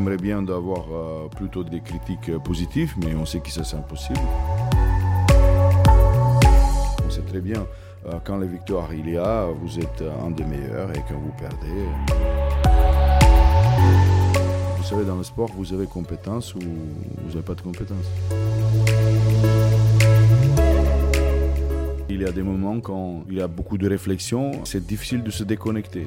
aimerait bien d'avoir euh, plutôt des critiques euh, positives, mais on sait que ça c'est impossible. On sait très bien, euh, quand les victoires il y a, vous êtes un des meilleurs et quand vous perdez. Vous savez, dans le sport, vous avez compétence ou vous n'avez pas de compétence? Il y a des moments quand il y a beaucoup de réflexion, c'est difficile de se déconnecter.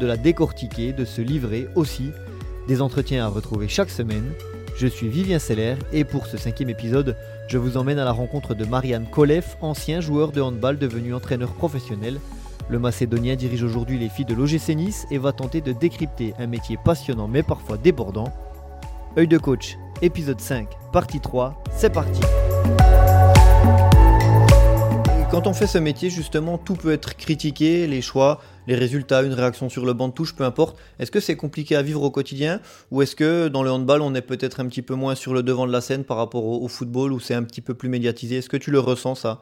de la décortiquer, de se livrer aussi. Des entretiens à retrouver chaque semaine. Je suis Vivien Seller et pour ce cinquième épisode, je vous emmène à la rencontre de Marianne Kolev, ancien joueur de handball devenu entraîneur professionnel. Le Macédonien dirige aujourd'hui les filles de l'OGC Nice et va tenter de décrypter un métier passionnant mais parfois débordant. Œil de coach, épisode 5, partie 3, c'est parti quand on fait ce métier, justement, tout peut être critiqué, les choix, les résultats, une réaction sur le banc de touche, peu importe. Est-ce que c'est compliqué à vivre au quotidien ou est-ce que dans le handball, on est peut-être un petit peu moins sur le devant de la scène par rapport au, football où c'est un petit peu plus médiatisé? Est-ce que tu le ressens ça?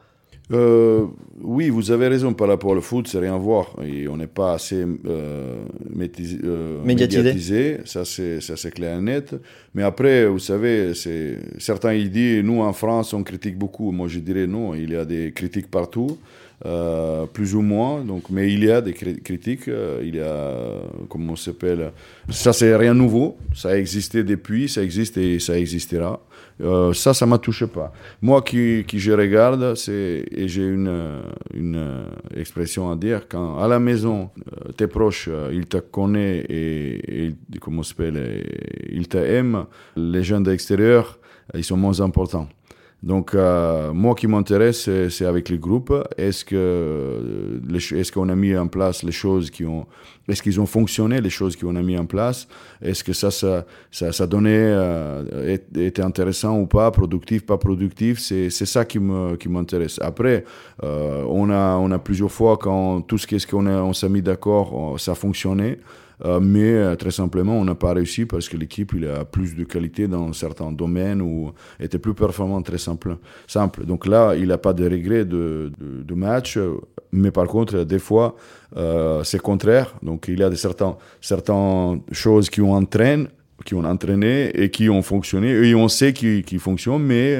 Euh, oui, vous avez raison par rapport au foot, c'est rien voir. Et on n'est pas assez euh, euh, Médiatisé. médiatisé, ça c'est ça c'est clair et net. Mais après, vous savez, certains ils disent nous en France on critique beaucoup. Moi je dirais non, il y a des critiques partout. Euh, plus ou moins. Donc, mais il y a des cri- critiques, euh, il y a, comment on s'appelle, ça c'est rien nouveau, ça a existé depuis, ça existe et ça existera. Euh, ça, ça m'a touché pas. Moi qui, je regarde, c'est, et j'ai une, une euh, expression à dire, quand à la maison, euh, tes proches, euh, ils te connaissent et, et comment s'appelle, ils t'aiment, les gens de l'extérieur, ils sont moins importants. Donc, euh, moi qui m'intéresse, c'est, avec les groupes. Est-ce que euh, est-ce qu'on a mis en place les choses qui ont, est-ce qu'ils ont fonctionné les choses qu'on a mis en place? Est-ce que ça, ça, ça, ça donnait, euh, était intéressant ou pas, productif, pas productif? C'est, c'est ça qui me, qui m'intéresse. Après, euh, on a, on a plusieurs fois quand tout ce qu'est-ce qu'on a, on s'est mis d'accord, ça a fonctionné. Euh, mais euh, très simplement, on n'a pas réussi parce que l'équipe il a plus de qualité dans certains domaines ou était plus performant très simple. simple. Donc là, il n'a pas de regret de, de, de match, euh, mais par contre, des fois, euh, c'est contraire. Donc il y a des certains, certaines choses qui ont entraîné, qui ont entraîné et qui ont fonctionné et on sait qu'ils qui fonctionnent, mais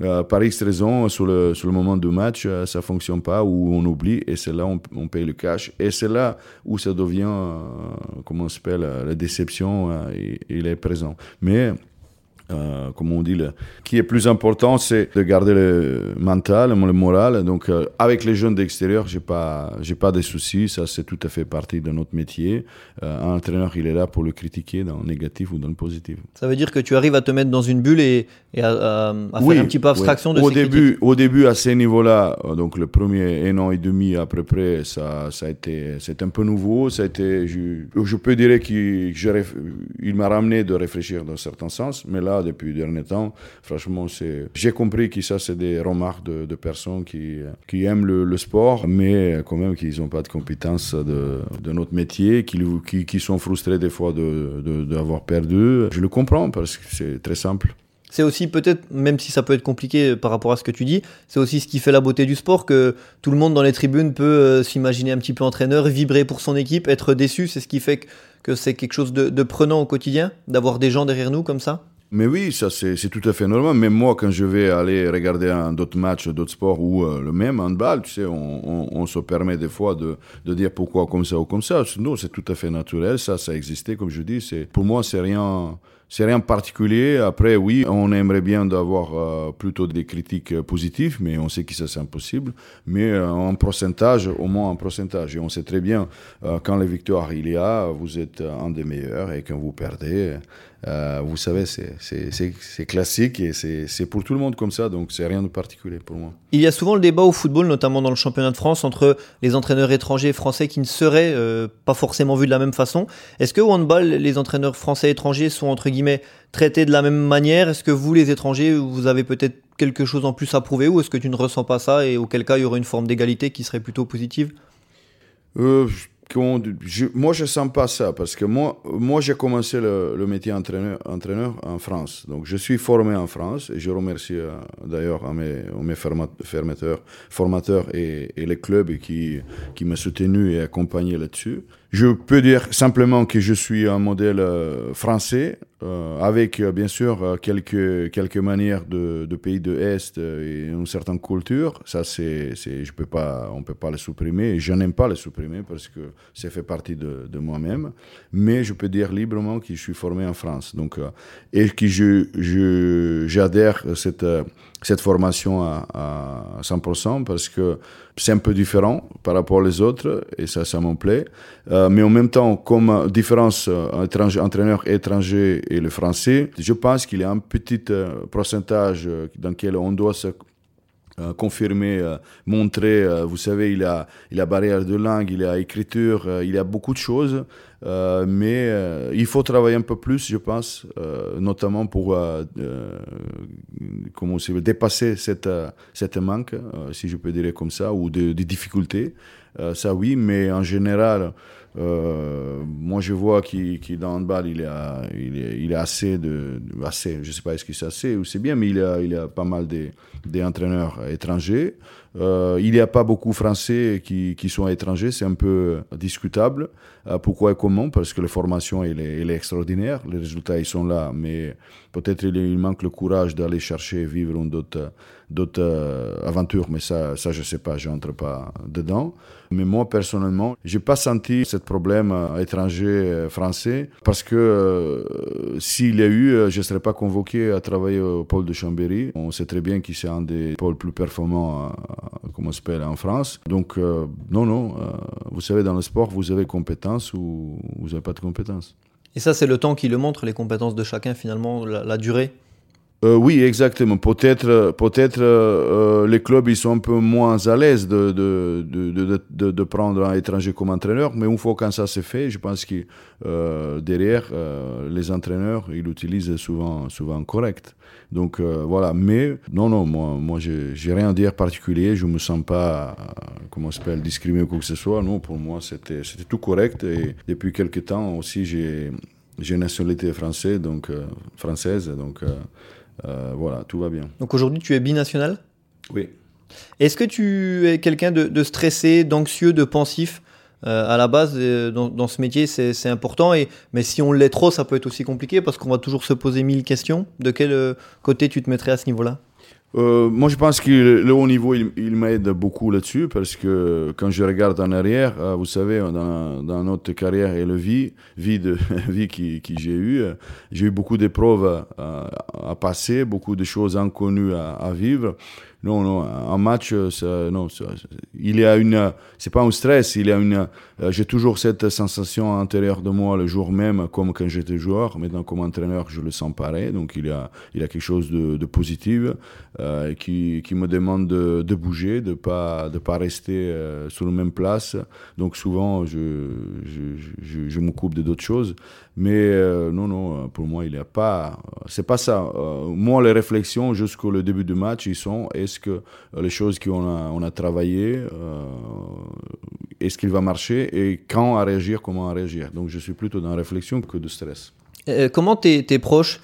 euh, par X raison, sur le, sur le moment du match, euh, ça fonctionne pas ou on oublie et c'est là on, on paye le cash et c'est là où ça devient, euh, comment on s'appelle, la déception, il est présent. Mais euh, comme on dit, le, qui est plus important, c'est de garder le mental, le moral. Donc, euh, avec les jeunes d'extérieur, j'ai pas, j'ai pas de soucis. Ça, c'est tout à fait partie de notre métier. Euh, un entraîneur, il est là pour le critiquer dans le négatif ou dans le positif. Ça veut dire que tu arrives à te mettre dans une bulle et, et à, à- à Oui, faire un petit peu abstraction oui. de au ces début, critiques. au début à ces niveaux-là, donc le premier un an et demi à peu près, ça, ça a été, c'est un peu nouveau. Ça a été, je, je peux dire qu'il il m'a ramené de réfléchir dans certains sens, mais là, depuis le dernier temps, franchement, c'est, j'ai compris que ça, c'est des remarques de, personnes qui, qui aiment le, sport, mais quand même qu'ils n'ont pas de compétences de, notre métier, qui, qui, sont frustrés des fois de, de, d'avoir perdu. Je le comprends parce que c'est très simple. C'est aussi peut-être, même si ça peut être compliqué par rapport à ce que tu dis, c'est aussi ce qui fait la beauté du sport, que tout le monde dans les tribunes peut euh, s'imaginer un petit peu entraîneur, vibrer pour son équipe, être déçu. C'est ce qui fait que, que c'est quelque chose de prenant au quotidien, d'avoir des gens derrière nous comme ça? Mais oui, ça c'est tout à fait normal. Même moi, quand je vais aller regarder d'autres matchs, d'autres sports ou euh, le même handball, tu sais, on, se permet des fois de, dire pourquoi comme ça ou comme ça. Non, c'est tout à fait naturel. Ça, ça existait, comme je dis. Pour moi, c'est rien, c'est rien particulier. Après, oui, on aimerait bien d'avoir euh, plutôt des critiques positives, mais on sait que ça c'est impossible. Mais euh, en pourcentage, au moins en pourcentage. Et on sait très bien, euh, quand les victoires il y a, vous êtes un des meilleurs, et quand vous perdez, euh, vous savez, c'est classique et c'est pour tout le monde comme ça, donc c'est rien de particulier pour moi. Il y a souvent le débat au football, notamment dans le championnat de France, entre les entraîneurs étrangers et français qui ne seraient euh, pas forcément vus de la même façon. Est-ce que au handball, les entraîneurs français et étrangers sont entre guillemets traités de la même manière? Est-ce que vous, les étrangers, vous avez peut-être quelque chose en plus à prouver ou est-ce que tu ne ressens pas ça et auquel cas il y aurait une forme d'égalité qui serait plutôt positive? Euh, je, moi, je sens pas ça parce que moi, moi j'ai commencé le, métier entraîneur, en France. Donc, je suis formé en France et je remercie euh, d'ailleurs mes, mes formateurs, formateurs et, et, les clubs qui, qui m'ont soutenu et accompagné là-dessus. Je peux dire simplement que je suis un modèle euh, français, euh, avec euh, bien sûr quelques, quelques manières de, de pays de l'Est et une certaine culture. Ça, c'est, je peux pas, on ne peut pas le supprimer je n'aime pas le supprimer parce que ça fait partie de, de moi-même. Mais je peux dire librement que je suis formé en France. Donc, et que je, j'adhère à cette cette formation à, à 100% parce que c'est un peu différent par rapport aux autres et ça, ça me plaît. Euh, mais en même temps, comme différence entre euh, entraîneur étranger et le français, je pense qu'il y a un petit euh, pourcentage dans lequel on doit se confirmer, montrer. vous savez, il a, il a barrière de langue, il a écriture, il y a beaucoup de choses. Euh, mais euh, il faut travailler un peu plus, je pense, euh, notamment pour comment dépasser cette, cette manque, si je peux dire comme ça, ou des difficultés. ça oui, mais en général, moi je vois qu'il dans le handball, il, a, il, a assez de, assez, je sais pas est-ce que c'est assez ou c'est bien, mais il a, il a pas mal d'entraîneurs étrangers. Euh, il n'y a pas beaucoup Français qui, qui sont étrangers, c'est un peu discutable. Euh, pourquoi et comment? Parce que la formation elle est, elle est, extraordinaire, les résultats ils sont là, mais peut-être il, manque le courage d'aller chercher vivre d'autres euh, aventures, mais ça, ça je sais pas, je n'entre pas dedans. Mais moi, personnellement, j'ai pas senti ce problème euh, étranger-français parce que euh, s'il y a eu, je ne serais pas convoqué à travailler au pôle de Chambéry. On sait très bien qu'il c'est un des pôles plus performants, comment s'appelle, en France. Donc, non, non, vous savez, dans le sport, vous avez compétences ou vous n'avez pas de compétences. Et ça, c'est le temps qui le montre, les compétences de chacun, finalement, la durée euh, oui, exactement. Peut-être, peut-être euh, les clubs ils sont un peu moins à l'aise de de, de, de, prendre un étranger comme entraîneur, mais une fois quand ça se fait, je pense que euh, derrière les entraîneurs ils l'utilisent souvent souvent correct. Donc voilà. Mais non non, moi moi j'ai rien à dire particulier. Je me sens pas comment s'appelle discriminé ou quoi que ce soit. Non, pour moi c'était tout correct et depuis quelques temps aussi j'ai j'ai nationalité française donc française donc voilà, tout va bien. Donc aujourd'hui, tu es binational? Oui. Est-ce que tu es quelqu'un de, stressé, d'anxieux, de pensif? Euh, à la base, euh, dans, ce métier, c'est important. Et, mais si on l'est trop, ça peut être aussi compliqué parce qu'on va toujours se poser mille questions. De quel côté tu te mettrais à ce niveau-là? Euh, moi, je pense que le haut niveau, il, m'aide beaucoup là-dessus parce que quand je regarde en arrière, euh, vous savez, dans, dans, notre carrière et le vie, vie, de, vie qui, qui j'ai eu, euh, j'ai eu beaucoup d'épreuves à, à, passer, beaucoup de choses inconnues à, à vivre. Non, non, un match, ça, non, ça, il y a une, c'est pas un stress, il y a une, j'ai toujours cette sensation intérieure de moi le jour même, comme quand j'étais joueur. Maintenant, comme entraîneur, je le sens pareil. Donc, il y a, il a quelque chose de, positif euh, qui, qui me demande de, de, bouger, de pas, de pas rester euh, sur la même place. Donc, souvent, je, je, je, me coupe de d'autres choses. Mais euh, non, non, pour moi, il n'y a pas. C'est pas ça. Euh, moi, les réflexions jusqu'au début du match, ils sont est-ce que les choses qu'on a, on a travaillé, euh, est-ce qu'il va marcher et quand à réagir, comment à réagir? Donc, je suis plutôt dans la réflexion que de stress. Comment tes, tes proches,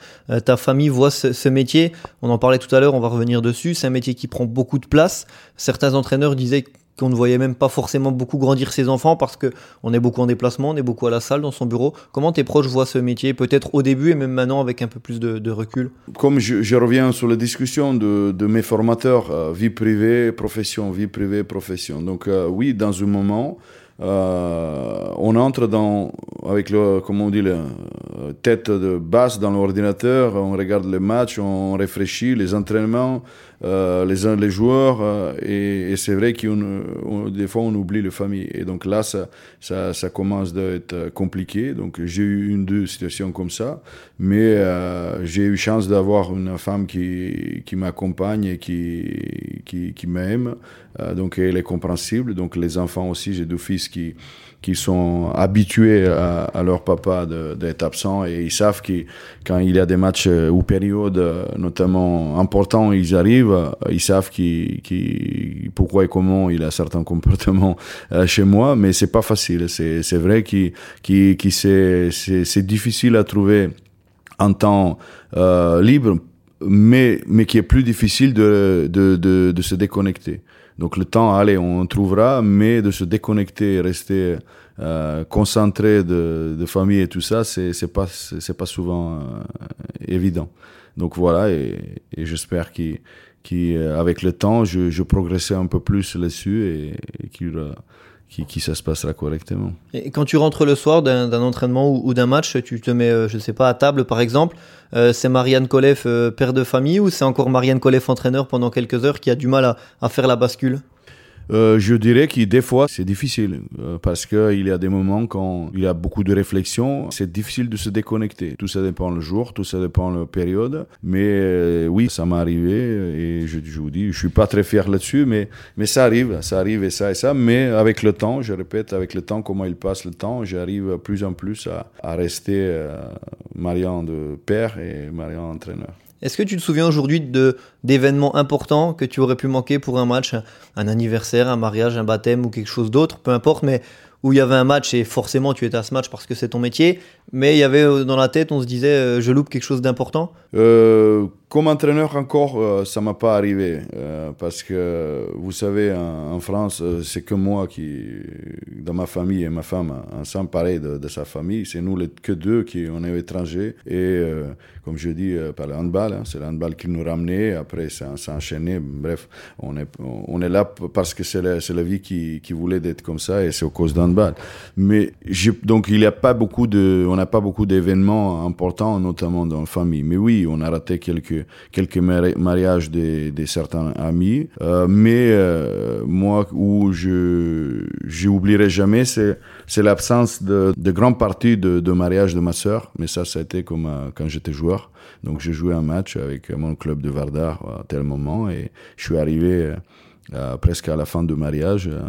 ta famille voient ce, ce, métier? On en parlait tout à l'heure, on va revenir dessus. C'est un métier qui prend beaucoup de place. Certains entraîneurs disaient qu'on ne voyait même pas forcément beaucoup grandir ses enfants parce que on est beaucoup en déplacement, on est beaucoup à la salle dans son bureau. Comment tes proches voient ce métier, peut-être au début et même maintenant avec un peu plus de, recul? Comme je, reviens sur la discussion de, mes formateurs, euh, vie privée, profession, vie privée, profession. Donc euh, oui, dans un moment, euh, on entre dans, avec le, comment on dit, tête de basse dans l'ordinateur, on regarde les matchs, on réfléchit, les entraînements, euh, les, les joueurs, euh, et, c'est vrai qu'on des fois on oublie les familles. Et donc là, ça, ça, ça commence d'être compliqué. Donc j'ai eu une, deux situations comme ça, mais j'ai eu chance d'avoir une femme qui, qui m'accompagne et qui, qui, qui m'aime. donc elle est compréhensible. Donc les enfants aussi, j'ai deux fils qui qui sont habitués à, leur papa d'être absent et ils savent que quand il y a des matchs euh, ou périodes euh, notamment importants, ils arrivent, euh, ils savent qui, pourquoi et comment il a certains comportements chez moi, mais c'est pas facile. C'est vrai que qui, qui c'est difficile à trouver un temps libre, mais, mais qui est plus difficile de, de, de, se déconnecter. Donc le temps, allez, on trouvera, mais de se déconnecter, rester euh, concentré de, famille et tout ça, c'est c'est pas c'est pas souvent euh, évident. Donc voilà, et, et j'espère qu'avec euh, le temps, je, je progresserai un peu plus là-dessus et, et qu'il qui, ça se passera correctement. Et quand tu rentres le soir d'un entraînement ou, d'un match, tu te mets, euh, je sais pas, à table par exemple, euh, c'est Marianne Koleff, euh, père de famille, ou c'est encore Marianne Koleff, entraîneur pendant quelques heures, qui a du mal à faire la bascule? Euh, je dirais que des fois, c'est difficile euh, parce qu'il y a des moments quand il y a beaucoup de réflexion, c'est difficile de se déconnecter. Tout ça dépend le jour, tout ça dépend la période. Mais euh, oui, ça m'est arrivé et je, je, vous dis, je suis pas très fier là-dessus, mais, mais ça arrive, ça arrive et ça et ça. Mais avec le temps, je répète, avec le temps, comment il passe le temps, j'arrive plus en plus à, à rester Marian de père et Marian entraîneur. Est-ce que tu te souviens aujourd'hui de, d'événements importants que tu aurais pu manquer pour un match, un anniversaire, un mariage, un baptême ou quelque chose d'autre, peu importe, mais où il y avait un match et forcément tu étais à ce match parce que c'est ton métier, mais il y avait euh, dans la tête, on se disait, euh, je loupe quelque chose d'important? Euh, Comme entraîneur encore, ça m'a pas arrivé parce que vous savez, en, France, c'est que moi qui, dans ma famille et ma femme, ensemble, pareil de, de sa famille, c'est nous les, que deux qui on est étrangers et comme je dis, par le handball, hein, c'est le handball qui nous ramenait, après ça, ça enchaîné, bref, on est, on est là parce que c'est la, la, vie qui, qui voulait d'être comme ça et c'est au cause d'handball. Mais donc il n'y a pas beaucoup de, on n'a pas beaucoup d'événements importants, notamment dans la famille. Mais oui, on a raté quelques, quelques mariages de, de certains amis. Euh, mais euh, moi, où je j'oublierai jamais, c'est c'est l'absence de, de grande partie de, de mariage de ma sœur. Mais ça, ça a été comme euh, quand j'étais joueur. Donc j'ai joué un match avec mon club de Vardar à tel moment et je suis arrivé euh, presque à la fin du mariage euh,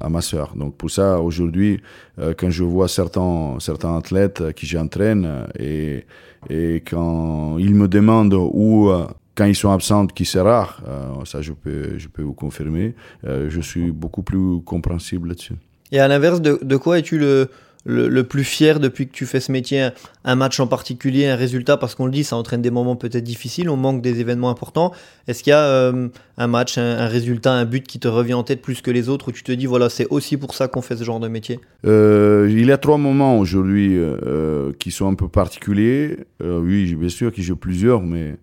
à ma sœur. Donc pour ça, aujourd'hui, euh, quand je vois certains, certains athlètes qui j'entraîne et, quand ils me demandent où quand ils sont absents, qui c'est rare, ça je peux, je peux vous confirmer, je suis beaucoup plus compréhensible là-dessus. Et à l'inverse, de, de quoi es-tu le, le, plus fier depuis que tu fais ce métier Un match en particulier, un résultat Parce qu'on le dit, ça entraîne des moments peut-être difficiles, on manque des événements importants. Est-ce qu'il y a euh, un match, un, résultat, un but qui te revient en tête plus que les autres où tu te dis, voilà, c'est aussi pour ça qu'on fait ce genre de métier? Euh, Il y a trois moments aujourd'hui euh, qui sont un peu particuliers. oui, bien sûr qu'il y a plusieurs, mais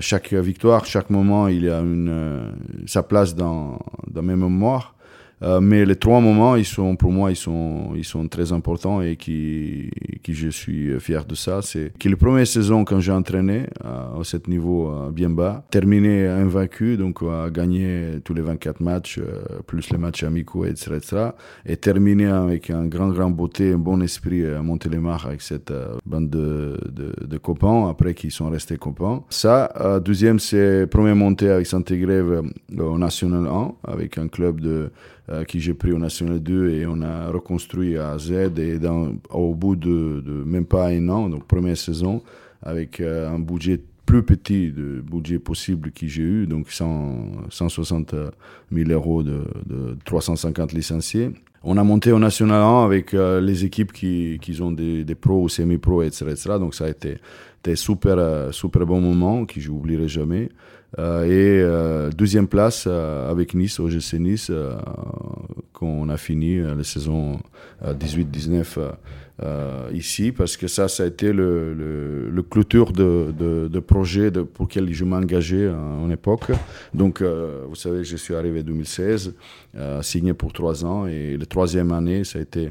chaque victoire, chaque moment, il a une, sa place dans, dans mes mémoires. Euh, mais les trois moments, ils sont, pour moi, ils sont, ils sont très importants et qui, qui je suis fier de ça. C'est que la première saison, quand j'ai entraîné euh, à ce niveau euh, bien bas, terminé invaincu, donc à gagner tous les 24 matchs, plus les matchs amicaux, etc., etc., et terminer avec un grand, grand beauté, un bon esprit à Montélimar avec cette bande de, de, de, copains, après qui sont restés copains. Ça, deuxième, c'est première montée avec Saint-Égrève au National 1, avec un club de euh, qui j'ai pris au National 2 et on a reconstruit à Z et au bout de, même pas un an, donc première saison, avec euh, un budget plus petit de budget possible que j'ai eu, donc 100, 160 000 euros de, 350 licenciés. On a monté au National 1 avec euh, les équipes qui, qui ont des, des pros ou semi-pros, etc., etc., Donc ça a été, été super, super bon moment que je n'oublierai jamais. Euh, et euh, deuxième place euh, avec Nice, au GC Nice, qu'on a fini la saison 18-19 ici, parce que ça, ça a été le, le, clôture de, de, de projet de, pour lequel je m'engageais en, en, époque. Donc, vous savez, je suis arrivé en 2016, signé pour trois ans, et la troisième année, ça a été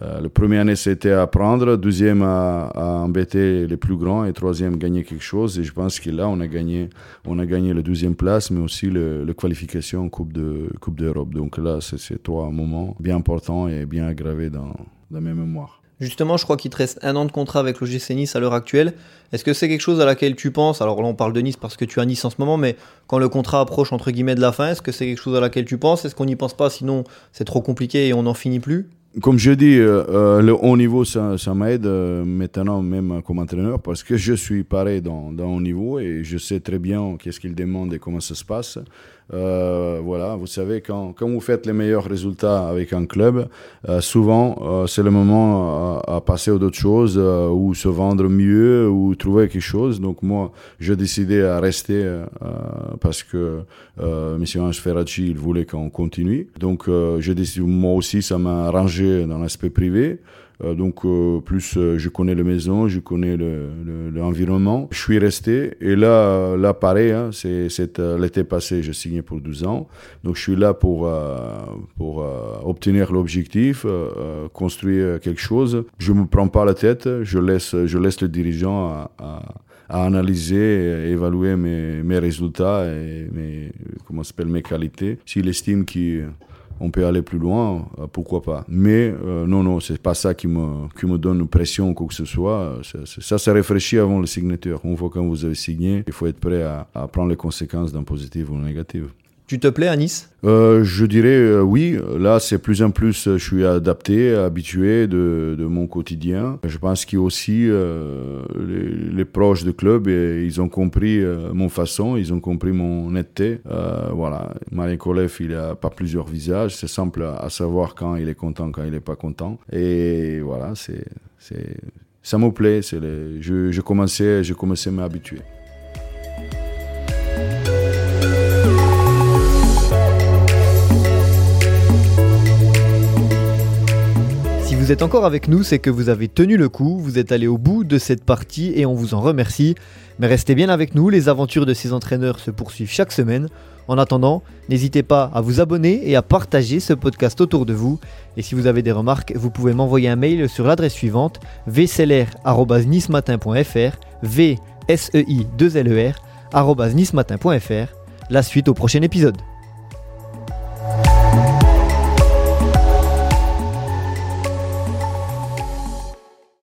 le premier année, c'était apprendre, deuxième, à, embêter les plus grands, et troisième, gagner quelque chose. Et je pense que là, on a gagné, on a gagné la deuxième place, mais aussi la qualification en Coupe de Coupe d'Europe. Donc là, c'est trois moments bien importants et bien aggravés dans, dans mes mémoires. Justement, je crois qu'il te reste un an de contrat avec l'OGC Nice à l'heure actuelle. Est-ce que c'est quelque chose à laquelle tu penses? Alors là, on parle de Nice parce que tu as Nice en ce moment, mais quand le contrat approche entre guillemets de la fin, est-ce que c'est quelque chose à laquelle tu penses? Est-ce qu'on n'y pense pas? Sinon, c'est trop compliqué et on n'en finit plus? Comme je dis, euh, euh, le haut niveau, ça, m'aide euh, maintenant même comme entraîneur parce que je suis pareil dans, dans haut niveau et je sais très bien qu'est-ce qu'il demande et comment ça se passe. Euh, voilà, vous savez, quand, quand, vous faites les meilleurs résultats avec un club, euh, souvent euh, c'est le moment à, passer à d'autres choses ou se vendre mieux ou trouver quelque chose. Donc moi, j'ai décidé à rester parce que M. Ange Ferracci, il voulait qu'on continue. Donc j'ai décidé, moi aussi, ça m'a arrangé dans l'aspect privé. Euh, donc euh, plus euh, je connais la maison, je connais l'environnement. Le, je suis resté et là, là pareil, hein, l'été passé, j'ai signé pour 12 ans. Donc je suis là pour, pour obtenir l'objectif, construire quelque chose. Je me prends pas la tête, je laisse, je laisse le dirigeant à, à à analyser et évaluer mes, mes résultats et mes, comment mes qualités. S'il estime qu'il on peut aller plus loin, euh, pourquoi pas. Mais euh, non, non, c'est pas ça qui me, qui me donne pression ou quoi que ce soit. Ça, ça, réfléchit avant la signature. Une fois que vous avez signé, il faut être prêt à, à prendre les conséquences d'un positif ou d'un négatif. Tu te plais à Nice? Euh, Je dirais euh, oui. Là, c'est plus en plus, euh, je suis adapté, habitué de, mon quotidien. Je pense qu'aussi euh, les, les, proches du club, ils ont compris mon façon, ils ont compris mon. Euh, voilà, Marien Kolev, il n'a pas plusieurs visages. C'est simple à, savoir quand il est content, quand il n'est pas content. Et voilà, c'est, c'est, ça me plaît. C'est les, je, je commençais, je commençais à m'habituer. Vous êtes encore avec nous, c'est que vous avez tenu le coup, vous êtes allé au bout de cette partie et on vous en remercie. Mais restez bien avec nous, les aventures de ces entraîneurs se poursuivent chaque semaine. En attendant, n'hésitez pas à vous abonner et à partager ce podcast autour de vous. Et si vous avez des remarques, vous pouvez m'envoyer un mail sur l'adresse suivante vclr.nismatin.fr v s e i 2 l e La suite au prochain épisode.